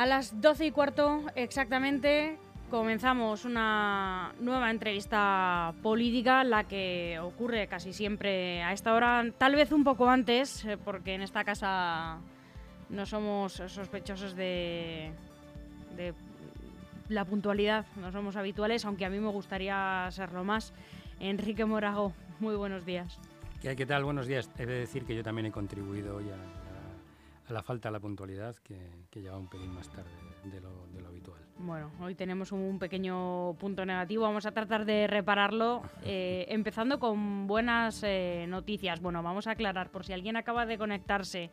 A las 12 y cuarto exactamente comenzamos una nueva entrevista política, la que ocurre casi siempre a esta hora, tal vez un poco antes, eh, porque en esta casa no somos sospechosos de, la puntualidad, no somos habituales, aunque a mí me gustaría serlo más. Enrique Morago, muy buenos días. ¿Qué, qué tal? Buenos días. He de decir que yo también he contribuido hoy a, a, la falta de la puntualidad, que, que lleva un pelín más tarde de lo, de lo, habitual. Bueno, hoy tenemos un pequeño punto negativo, vamos a tratar de repararlo, eh, empezando con buenas eh, noticias. Bueno, vamos a aclarar, por si alguien acaba de conectarse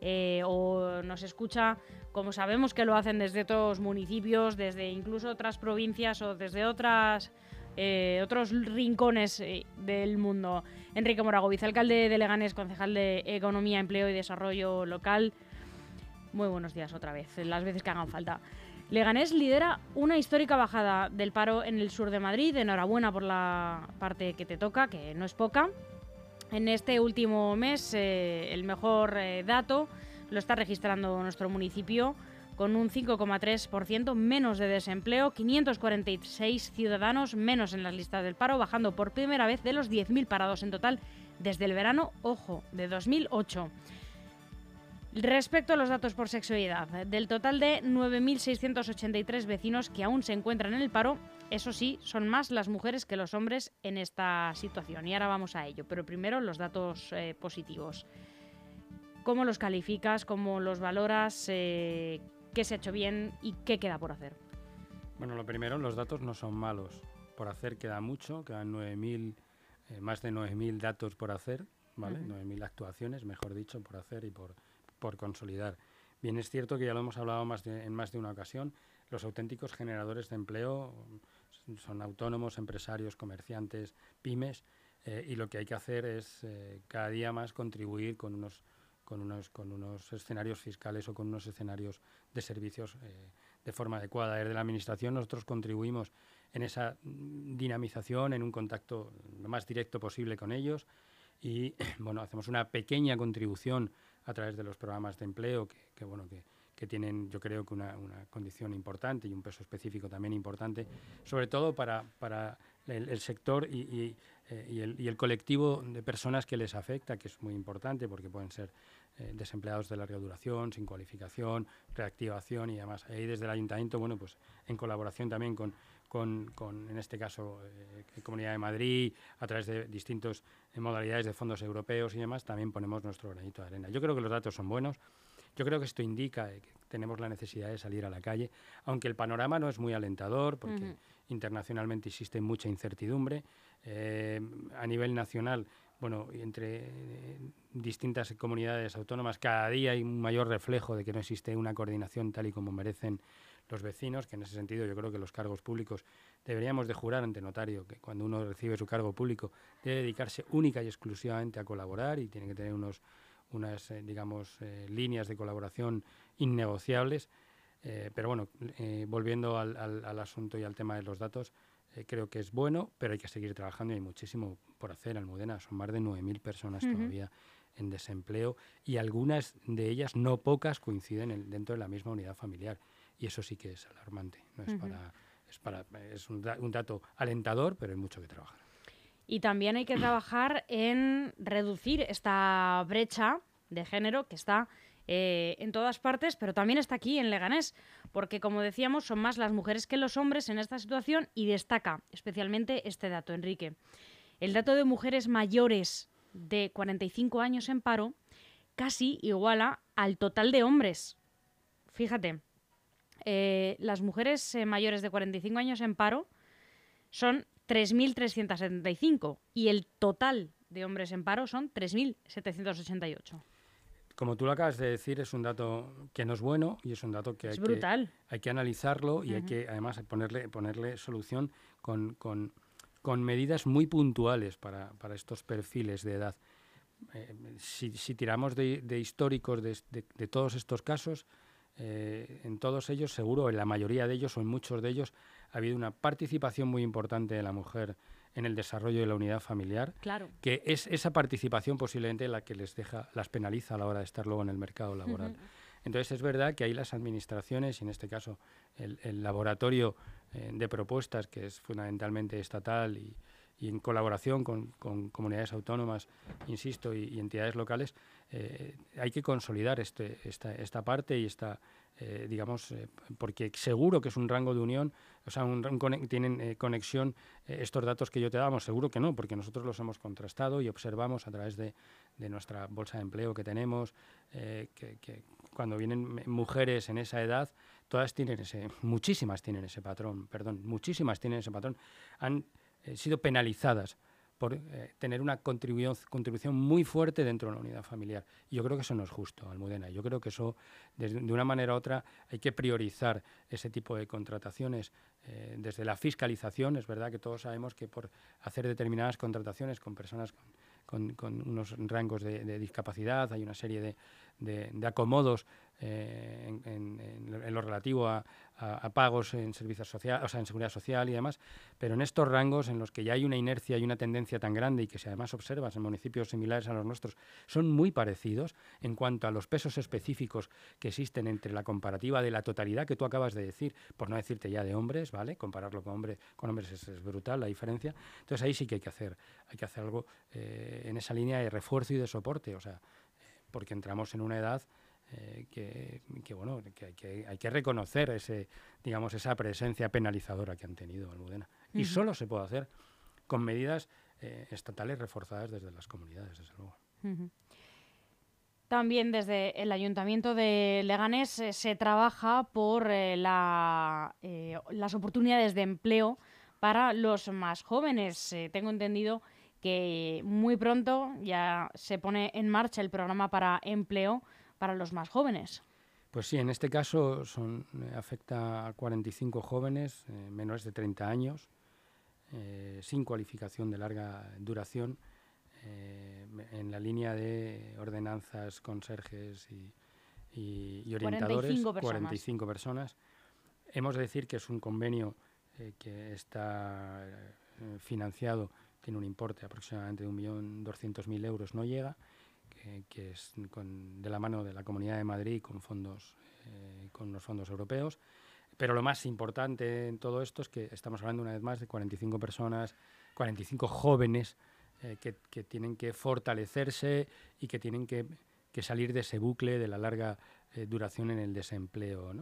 eh, o nos escucha, como sabemos que lo hacen desde otros municipios, desde incluso otras provincias o desde otras eh, otros rincones eh, del mundo. Enrique Morago, vicealcalde de Leganés, concejal de Economía, Empleo y Desarrollo Local. Muy buenos días otra vez, las veces que hagan falta. Leganés lidera una histórica bajada del paro en el sur de Madrid. Enhorabuena por la parte que te toca, que no es poca. En este último mes, eh, el mejor dato lo está registrando nuestro municipio con un 5,3% menos de desempleo, 546 ciudadanos menos en las listas del paro, bajando por primera vez de los 10.000 parados en total desde el verano, ojo, de 2008. Respecto a los datos por edad, del total de 9.683 vecinos que aún se encuentran en el paro, eso sí, son más las mujeres que los hombres en esta situación. Y ahora vamos a ello. Pero primero los datos eh, positivos. ¿Cómo los calificas? ¿Cómo los valoras? Eh, ¿Qué se ha hecho bien y qué queda por hacer? Bueno, lo primero, los datos no son malos. Por hacer queda mucho, quedan 9.000, eh, más de 9.000 datos por hacer, ¿vale? Uh -huh. 9.000 actuaciones, mejor dicho, por hacer y por, por consolidar. Bien, es cierto que ya lo hemos hablado más de, en más de una ocasión, los auténticos generadores de empleo son autónomos, empresarios, comerciantes, pymes, eh, y lo que hay que hacer es eh, cada día más contribuir con unos, con, unos, con unos escenarios fiscales o con unos escenarios de servicios eh, de forma adecuada. Desde la Administración nosotros contribuimos en esa dinamización, en un contacto lo más directo posible con ellos y bueno, hacemos una pequeña contribución a través de los programas de empleo que, que bueno, que, que, tienen yo creo que una, una, condición importante y un peso específico también importante, sobre todo para, para el, sector eh, y, el, colectivo de personas que les afecta, que es muy importante porque pueden ser eh, desempleados de larga duración, sin cualificación, reactivación y demás. Ahí desde el ayuntamiento, bueno, pues en colaboración también con, con, con, en este caso, eh, Comunidad de Madrid, a través de distintas eh, modalidades de fondos europeos y demás, también ponemos nuestro granito de arena. Yo creo que los datos son buenos. Yo creo que esto indica que tenemos la necesidad de salir a la calle, aunque el panorama no es muy alentador, porque uh -huh. internacionalmente existe mucha incertidumbre. Eh, a nivel nacional, bueno, entre eh, distintas comunidades autónomas, cada día hay un mayor reflejo de que no existe una coordinación tal y como merecen los vecinos, que en ese sentido yo creo que los cargos públicos deberíamos de jurar ante notario que cuando uno recibe su cargo público debe dedicarse única y exclusivamente a colaborar y tiene que tener unos, unas, eh, digamos, eh, líneas de colaboración innegociables. Eh, pero bueno, volviendo al, al, al, asunto y al tema de los datos, creo que es bueno, pero hay que seguir trabajando y hay muchísimo por hacer. Almudena, son más de 9.000 personas uh -huh. todavía en desempleo y algunas de ellas, no pocas, coinciden en, dentro de la misma unidad familiar y eso sí que es alarmante. No es, uh -huh. para, es, para, es un, da, un, dato alentador, pero hay mucho que trabajar. Y también hay que trabajar en reducir esta brecha de género que está eh, en todas partes, pero también está aquí en Leganés, porque como decíamos, son más las mujeres que los hombres en esta situación y destaca especialmente este dato, Enrique. El dato de mujeres mayores de 45 años en paro casi iguala al total de hombres. Fíjate, eh, las mujeres eh, mayores de 45 años en paro son 3.375 y el total de hombres en paro son 3.788. Como tú lo acabas de decir, es un dato que no es bueno y es un dato que, es hay, brutal. Que, hay que analizarlo y uh -huh. hay que además ponerle, ponerle solución con, con, con medidas muy puntuales para, para estos perfiles de edad. Eh, si, si, tiramos de, de históricos de, de, de, todos estos casos, eh, en todos ellos, seguro, en la mayoría de ellos o en muchos de ellos, ha habido una participación muy importante de la mujer en el desarrollo de la unidad familiar, claro. que es esa participación posiblemente la que les deja, las penaliza a la hora de estar luego en el mercado laboral. Uh -huh. Entonces es verdad que ahí las administraciones, y en este caso el, laboratorio eh, de propuestas, que es fundamentalmente estatal y, en colaboración con, comunidades autónomas, insisto, y, entidades locales, eh, hay que consolidar este, esta, esta parte y esta, eh, digamos, eh, porque seguro que es un rango de unión, o sea, un, tienen eh, conexión estos datos que yo te damos, seguro que no, porque nosotros los hemos contrastado y observamos a través de, de nuestra bolsa de empleo que tenemos, que, que, cuando vienen mujeres en esa edad, todas tienen ese, muchísimas tienen ese patrón, perdón, muchísimas tienen ese patrón, han sido penalizadas por eh, tener una contribución, contribución muy fuerte dentro de la unidad familiar. Yo creo que eso no es justo, Almudena. Yo creo que eso, de, una manera u otra, hay que priorizar ese tipo de contrataciones eh, desde la fiscalización. Es verdad que todos sabemos que por hacer determinadas contrataciones con personas con, unos rangos de, discapacidad hay una serie de, de acomodos eh, en, lo relativo a, pagos en servicios sociales, o sea, en seguridad social y demás, pero en estos rangos en los que ya hay una inercia y una tendencia tan grande y que si además observas en municipios similares a los nuestros, son muy parecidos en cuanto a los pesos específicos que existen entre la comparativa de la totalidad que tú acabas de decir, por no decirte ya de hombres, ¿vale? Compararlo con, hombre, con hombres es, brutal la diferencia. Entonces ahí sí que hay que hacer, hay que hacer algo eh, en esa línea de refuerzo y de soporte, o sea, porque entramos en una edad eh, que, bueno, que hay, que reconocer ese, digamos, esa presencia penalizadora que han tenido Almudena. Y solo se puede hacer con medidas eh, estatales reforzadas desde las comunidades, desde luego. También desde el Ayuntamiento de Leganés eh, se trabaja por la, las oportunidades de empleo para los más jóvenes. tengo entendido que muy pronto ya se pone en marcha el programa para empleo para los más jóvenes. Pues sí, en este caso son, eh, afecta a 45 jóvenes eh, menores de 30 años, eh, sin cualificación de larga duración, en la línea de ordenanzas, conserjes y, orientadores, 45 personas. Hemos de decir que es un convenio que está financiado, tiene un importe aproximadamente de 1.200.000 euros, no llega, que, es de la mano de la Comunidad de Madrid con fondos, eh, con los fondos europeos. Pero lo más importante en todo esto es que estamos hablando una vez más de 45 personas, 45 jóvenes eh, que, tienen que fortalecerse y que tienen que, salir de ese bucle de la larga eh, duración en el desempleo.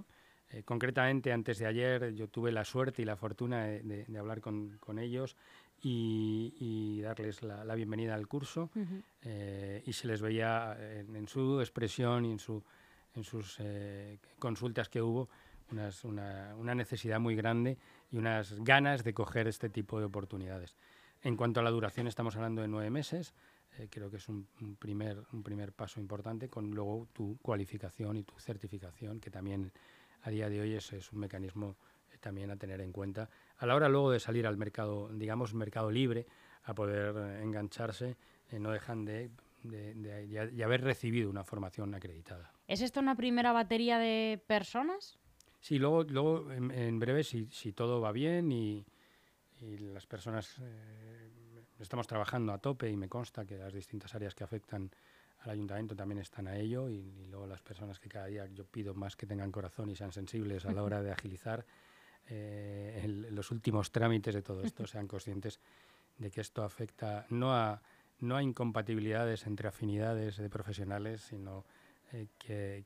concretamente, antes de ayer yo tuve la suerte y la fortuna de, hablar con, con ellos y, darles la, bienvenida al curso eh, y se les veía en, su expresión y en, su, en sus eh, consultas que hubo una, una, necesidad muy grande y unas ganas de coger este tipo de oportunidades. En cuanto a la duración, estamos hablando de nueve meses. Eh, creo que es un, primer, un primer paso importante con luego tu cualificación y tu certificación, que también a día de hoy es, es un mecanismo también a tener en cuenta a la hora luego de salir al mercado, digamos, mercado libre, a poder eh, engancharse, eh, no dejan de, haber recibido una formación acreditada. ¿Es esto una primera batería de personas? Sí, luego, luego en, breve, si, todo va bien y, las personas eh, estamos trabajando a tope y me consta que las distintas áreas que afectan al ayuntamiento también están a ello y, y luego las personas que cada día yo pido más que tengan corazón y sean sensibles a la hora de agilizar eh, los últimos trámites de todo esto sean conscientes de que esto afecta no a, no a incompatibilidades entre afinidades de profesionales, sino eh,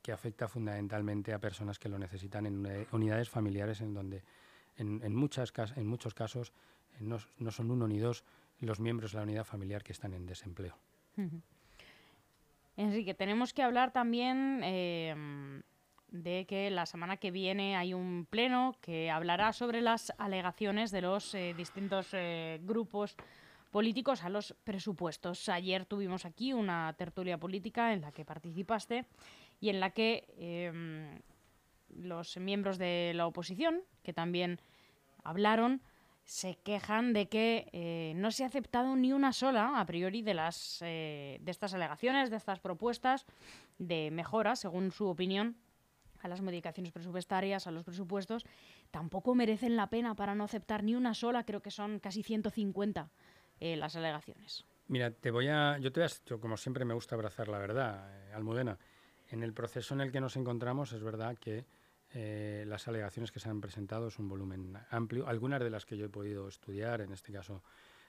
que, afecta fundamentalmente a personas que lo necesitan en unidades familiares en donde en, en, muchas, en muchos casos eh, no, no, son uno ni dos los miembros de la unidad familiar que están en desempleo. Enrique, tenemos que hablar también eh, de que la semana que viene hay un pleno que hablará sobre las alegaciones de los eh, distintos eh, grupos políticos a los presupuestos. Ayer tuvimos aquí una tertulia política en la que participaste y en la que em, los miembros de la oposición, que también hablaron, se quejan de que eh, no se ha aceptado ni una sola, a priori, de, las, de estas alegaciones, de estas propuestas de mejora, según su opinión, a las modificaciones presupuestarias, a los presupuestos, tampoco merecen la pena para no aceptar ni una sola, creo que son casi 150 eh, las alegaciones. Mira, te voy a, yo te voy a, como siempre me gusta abrazar la verdad, eh, Almudena. En el proceso en el que nos encontramos es verdad que eh, las alegaciones que se han presentado es un volumen amplio, algunas de las que yo he podido estudiar, en este caso,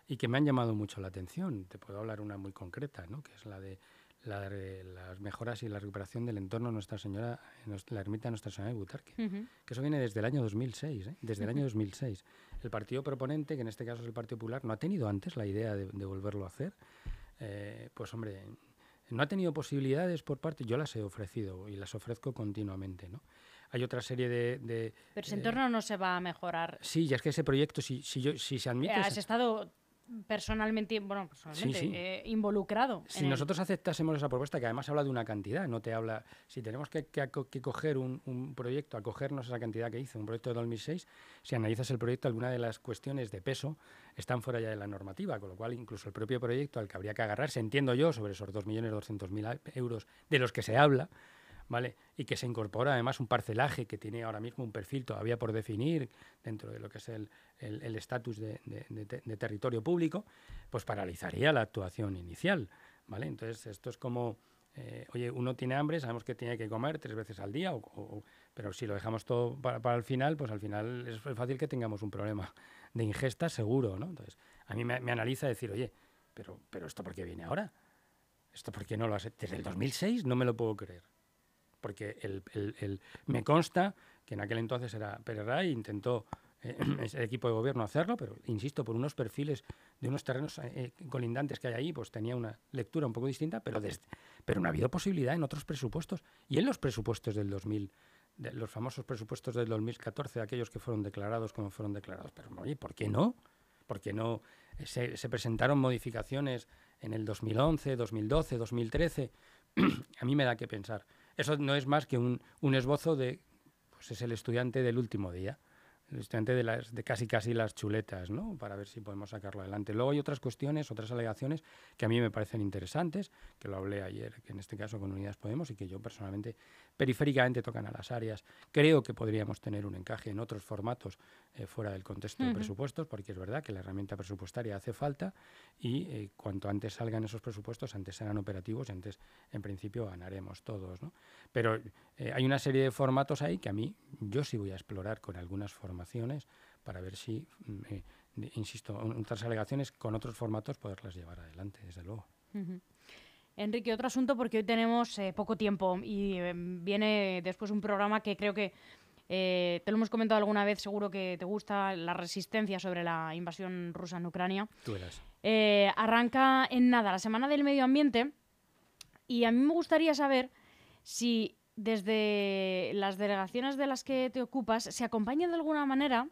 y que me han llamado mucho la atención. Te puedo hablar una muy concreta, ¿no? que es la de las mejoras y la recuperación del entorno Nuestra Señora, la ermita de Nuestra Señora de Butarque, que eso viene desde el año 2006, ¿eh? desde el año 2006. El partido proponente, que en este caso es el Partido Popular, no ha tenido antes la idea de, volverlo a hacer. Eh, pues hombre, no ha tenido posibilidades por parte, yo las he ofrecido y las ofrezco continuamente, ¿no? Hay otra serie de... Pero ese entorno no se va a mejorar. Sí, ya es que ese proyecto, si, si, yo, si se admite... Has estado personalmente, bueno, personalmente eh, involucrado. Si nosotros aceptásemos esa propuesta, que además habla de una cantidad, no te habla, si tenemos que, que, coger un, proyecto, acogernos a esa cantidad que hice, un proyecto de 2006, si analizas el proyecto, alguna de las cuestiones de peso están fuera ya de la normativa, con lo cual incluso el propio proyecto al que habría que agarrarse, entiendo yo, sobre esos 2.200.000 euros de los que se habla, ¿vale? Y que se incorpora además un parcelaje que tiene ahora mismo un perfil todavía por definir dentro de lo que es el estatus de, de, territorio público, pues paralizaría la actuación inicial, ¿vale? Entonces esto es como, eh, oye, uno tiene hambre, sabemos que tiene que comer tres veces al día, o, pero si lo dejamos todo para, el final, pues al final es fácil que tengamos un problema de ingesta seguro, ¿no? Entonces a mí me, me analiza decir, oye, pero, pero esto por qué viene ahora? ¿Esto por qué no lo hace? Desde el 2006 no me lo puedo creer porque el, me consta que en aquel entonces era Pérez Ray, intentó eh, el equipo de gobierno hacerlo, pero insisto, por unos perfiles de unos terrenos eh, colindantes que hay ahí, pues tenía una lectura un poco distinta, pero, pero no ha habido posibilidad en otros presupuestos. Y en los presupuestos del 2000, de los famosos presupuestos del 2014, aquellos que fueron declarados como fueron declarados. Pero oye, ¿por qué no? ¿Por qué no se, se presentaron modificaciones en el 2011, 2012, 2013? a mí me da que pensar. Eso no es más que un, un esbozo de, pues es el estudiante del último día de, las, de casi casi las chuletas, ¿no? Para ver si podemos sacarlo adelante. Luego hay otras cuestiones, otras alegaciones que a mí me parecen interesantes, que lo hablé ayer, que en este caso con Unidas Podemos y que yo personalmente periféricamente tocan a las áreas. Creo que podríamos tener un encaje en otros formatos eh, fuera del contexto de presupuestos, porque es verdad que la herramienta presupuestaria hace falta y eh, cuanto antes salgan esos presupuestos, antes serán operativos y antes, en principio, ganaremos todos, ¿no? Pero eh, hay una serie de formatos ahí que a mí yo sí voy a explorar con algunas para ver si, mm, eh, insisto, otras alegaciones con otros formatos poderlas llevar adelante, desde luego. Enrique, otro asunto porque hoy tenemos eh, poco tiempo y viene después un programa que creo que te lo hemos comentado alguna vez, seguro que te gusta, la resistencia sobre la invasión rusa en Ucrania. Tú eras. arranca en nada la Semana del Medio Ambiente y a mí me gustaría saber si desde las delegaciones de las que te ocupas se acompaña de alguna manera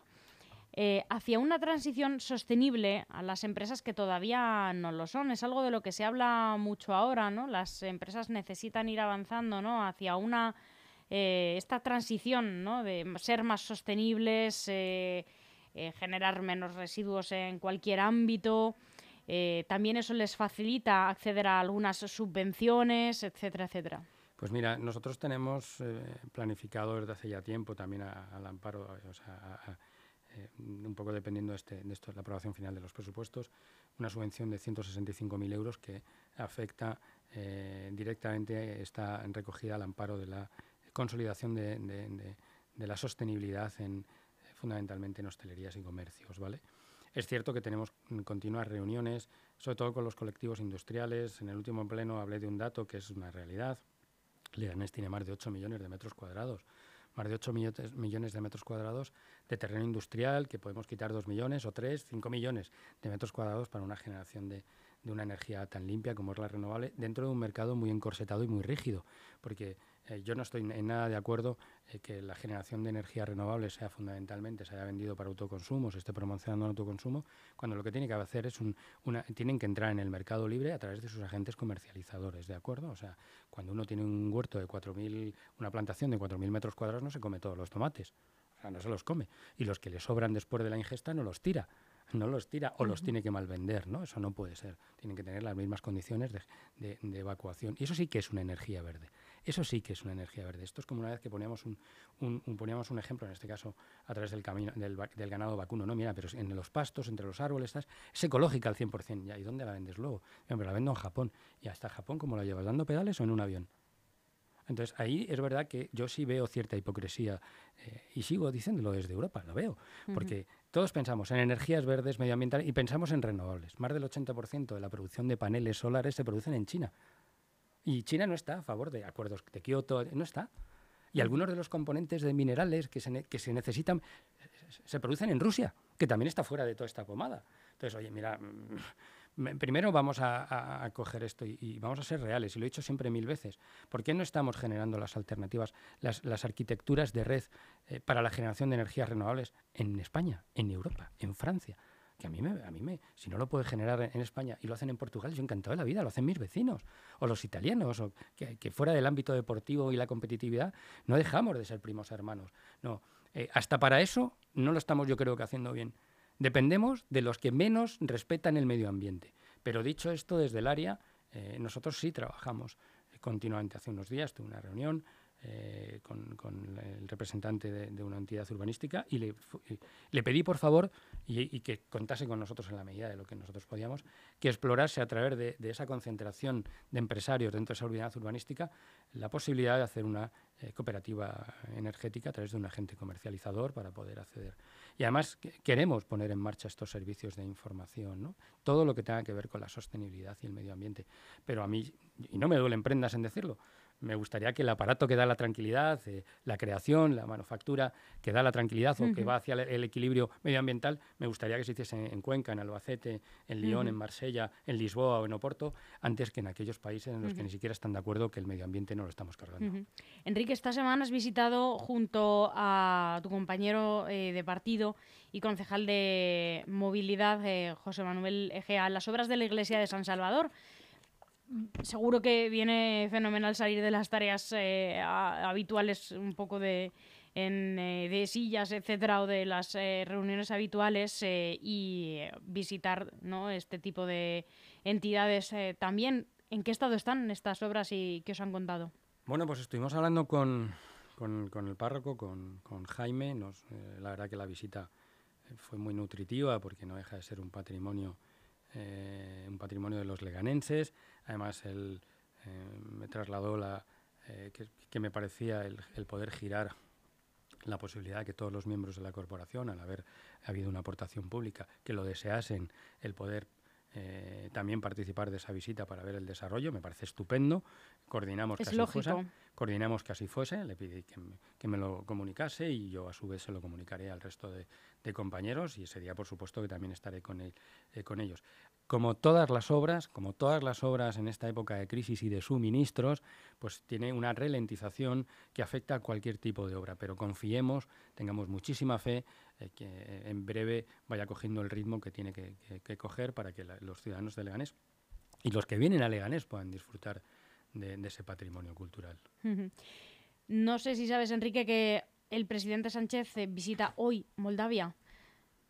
eh, hacia una transición sostenible a las empresas que todavía no lo son. Es algo de lo que se habla mucho ahora, ¿no? Las empresas necesitan ir avanzando, ¿no? Hacia una eh, esta transición, ¿no? De ser más sostenibles, eh, generar menos residuos en cualquier ámbito. también eso les facilita acceder a algunas subvenciones, etcétera, etcétera. Pues mira, nosotros tenemos eh, planificado desde hace ya tiempo también al amparo, o sea, eh, un poco dependiendo de, este, de esto, la aprobación final de los presupuestos, una subvención de 165.000 euros que afecta eh, directamente, está recogida al amparo de la consolidación de, la sostenibilidad en, fundamentalmente en hostelerías y comercios, ¿vale? Es cierto que tenemos continuas reuniones, sobre todo con los colectivos industriales. En el último pleno hablé de un dato que es una realidad. Leganés tiene más de 8 millones de metros cuadrados, más de 8 millones de metros cuadrados de terreno industrial, que podemos quitar 2 millones o 3, 5 millones de metros cuadrados para una generación de, de una energía tan limpia como es la renovable, dentro de un mercado muy encorsetado y muy rígido, porque eh, yo no estoy en nada de acuerdo eh, que la generación de energía renovable sea fundamentalmente, se haya vendido para autoconsumo, se esté promocionando el autoconsumo, cuando lo que tiene que hacer es un, tienen que entrar en el mercado libre a través de sus agentes comercializadores, ¿de acuerdo? O sea, cuando uno tiene un huerto de 4.000, una plantación de 4.000 metros cuadrados, no se come todos los tomates, o sea, no se los come. Y los que le sobran después de la ingesta no los tira no los tira o los tiene que malvender, ¿no? Eso no puede ser. Tienen que tener las mismas condiciones de, de, evacuación. Y eso sí que es una energía verde. Eso sí que es una energía verde. Esto es como una vez que poníamos un, un, poníamos un ejemplo, en este caso a través del camino del, del, ganado vacuno. No, mira, pero en los pastos, entre los árboles, estás, es ecológica al 100%. ¿Ya? ¿Y dónde la vendes luego? pero la vendo en Japón. ¿Y hasta Japón cómo la llevas? ¿Dando pedales o en un avión? Entonces ahí es verdad que yo sí veo cierta hipocresía eh, y sigo diciéndolo desde Europa, lo veo, porque todos pensamos en energías verdes, medioambientales y pensamos en renovables. Más del 80% de la producción de paneles solares se producen en China. Y China no está a favor de acuerdos de Kioto, no está. Y algunos de los componentes de minerales que se, que se necesitan se producen en Rusia, que también está fuera de toda esta pomada. Entonces, oye, mira, primero vamos a, coger esto y, vamos a ser reales, y lo he dicho siempre mil veces. ¿Por qué no estamos generando las alternativas, las, arquitecturas de red eh, para la generación de energías renovables en España, en Europa, en Francia? Que a mí, me, a mí me, si no lo puede generar en España y lo hacen en Portugal, yo encantado de la vida, lo hacen mis vecinos, o los italianos, o que, fuera del ámbito deportivo y la competitividad no dejamos de ser primos hermanos. No, eh, hasta para eso no lo estamos yo creo que haciendo bien. Dependemos de los que menos respetan el medio ambiente. Pero dicho esto, desde el área, eh, nosotros sí trabajamos continuamente. Hace unos días tuve una reunión eh, con, el representante de, una entidad urbanística y le, pedí, por favor, y, que contase con nosotros en la medida de lo que nosotros podíamos, que explorase a través de, esa concentración de empresarios dentro de esa unidad urbanística la posibilidad de hacer una eh, cooperativa energética a través de un agente comercializador para poder acceder. Y además queremos poner en marcha estos servicios de información, ¿no? todo lo que tenga que ver con la sostenibilidad y el medio ambiente. Pero a mí, y no me duelen prendas en decirlo, me gustaría que el aparato que da la tranquilidad, eh, la creación, la manufactura que da la tranquilidad o que va hacia el, equilibrio medioambiental, me gustaría que se hiciese en, Cuenca, en Albacete, en Lyon, en Marsella, en Lisboa o en Oporto, antes que en aquellos países en los que ni siquiera están de acuerdo que el medio ambiente no lo estamos cargando. Enrique, esta semana has visitado junto a tu compañero eh, de partido y concejal de movilidad, eh, José Manuel Egea, las obras de la iglesia de San Salvador seguro que viene fenomenal salir de las tareas eh, habituales un poco de, eh, de sillas, etcétera, o de las eh, reuniones habituales y visitar ¿no? este tipo de entidades también. ¿En qué estado están estas obras y qué os han contado? Bueno, pues estuvimos hablando con, con, el párroco, con, con Jaime. Nos, la verdad que la visita fue muy nutritiva porque no deja de ser un patrimonio eh, un patrimonio de los leganenses. Además, él eh, me trasladó la, eh, que, me parecía el, poder girar la posibilidad de que todos los miembros de la corporación, al haber habido una aportación pública, que lo deseasen, el poder también participar de esa visita para ver el desarrollo, me parece estupendo. Coordinamos es que así fuese, coordinamos que así fuese, le pedí que me, que me, lo comunicase y yo a su vez se lo comunicaré al resto de, de compañeros y ese día, por supuesto, que también estaré con, eh, con ellos. Como todas las obras, como todas las obras en esta época de crisis y de suministros, pues tiene una ralentización que afecta a cualquier tipo de obra, pero confiemos, tengamos muchísima fe eh, que en breve vaya cogiendo el ritmo que tiene que, coger para que los ciudadanos de Leganés y los que vienen a Leganés puedan disfrutar de, ese patrimonio cultural. No sé si sabes, Enrique, que el presidente Sánchez eh, visita hoy Moldavia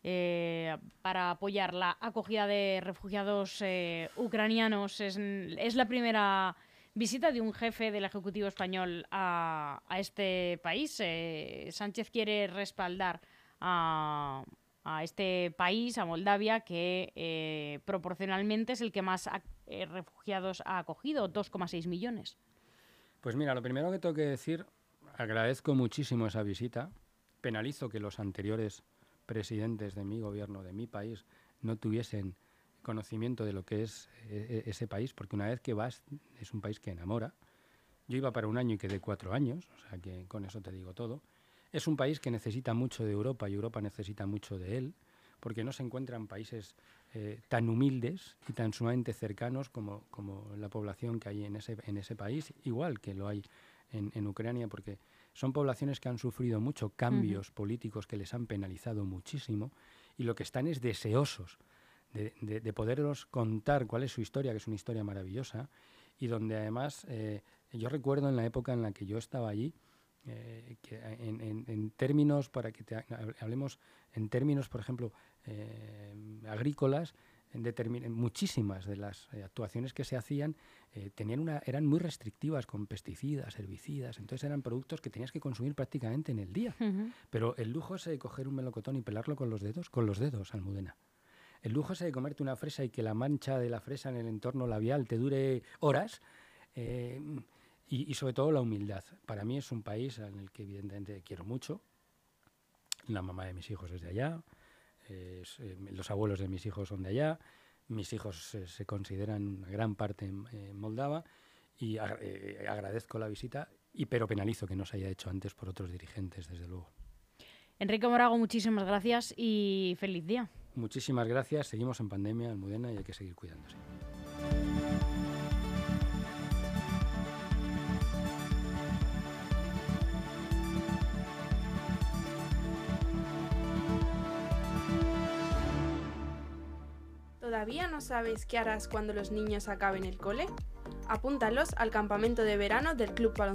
eh, para apoyar la acogida de refugiados eh, ucranianos. Es, la primera visita de un jefe del Ejecutivo español a, este país. Sánchez quiere respaldar a, este país, a Moldavia, que proporcionalmente es el que más refugiados ha acogido, 2,6 millones. Pues mira, lo primero que tengo que decir agradezco muchísimo esa visita. Penalizo que los anteriores presidentes de mi gobierno, de mi país, no tuviesen conocimiento de lo que es e, e, ese país, porque una vez que vas, es un país que enamora. Yo iba para un año y quedé cuatro años, o sea que con eso te digo todo. Es un país que necesita mucho de Europa y Europa necesita mucho de él, porque no se encuentran países eh, tan humildes y tan sumamente cercanos como, como, la población que hay en ese, en ese país, igual que lo hay en, Ucrania, porque son poblaciones que han sufrido mucho cambios políticos que les han penalizado muchísimo y lo que están es deseosos de, de, poderlos contar cuál es su historia, que es una historia maravillosa, y donde además eh, yo recuerdo en la época en la que yo estaba allí, eh, que en, términos, para que te hablemos, en términos, por ejemplo, eh, agrícolas, en muchísimas de las eh, actuaciones que se hacían eh, tenían una, eran muy restrictivas con pesticidas, herbicidas, entonces eran productos que tenías que consumir prácticamente en el día. Pero el lujo ese de coger un melocotón y pelarlo con los dedos, con los dedos, Almudena. El lujo ese de comerte una fresa y que la mancha de la fresa en el entorno labial te dure horas. Eh, y, sobre todo la humildad. Para mí es un país en el que evidentemente quiero mucho. La mamá de mis hijos es de allá, eh, los abuelos de mis hijos son de allá, mis hijos se consideran una gran parte en, Moldava y eh, agradezco la visita, y pero penalizo que no se haya hecho antes por otros dirigentes, desde luego. Enrique Morago, muchísimas gracias y feliz día. Muchísimas gracias. Seguimos en pandemia, Almudena, y hay que seguir cuidándose. ¿Todavía no sabes qué harás cuando los niños acaben el cole? Apúntalos al campamento de verano del Club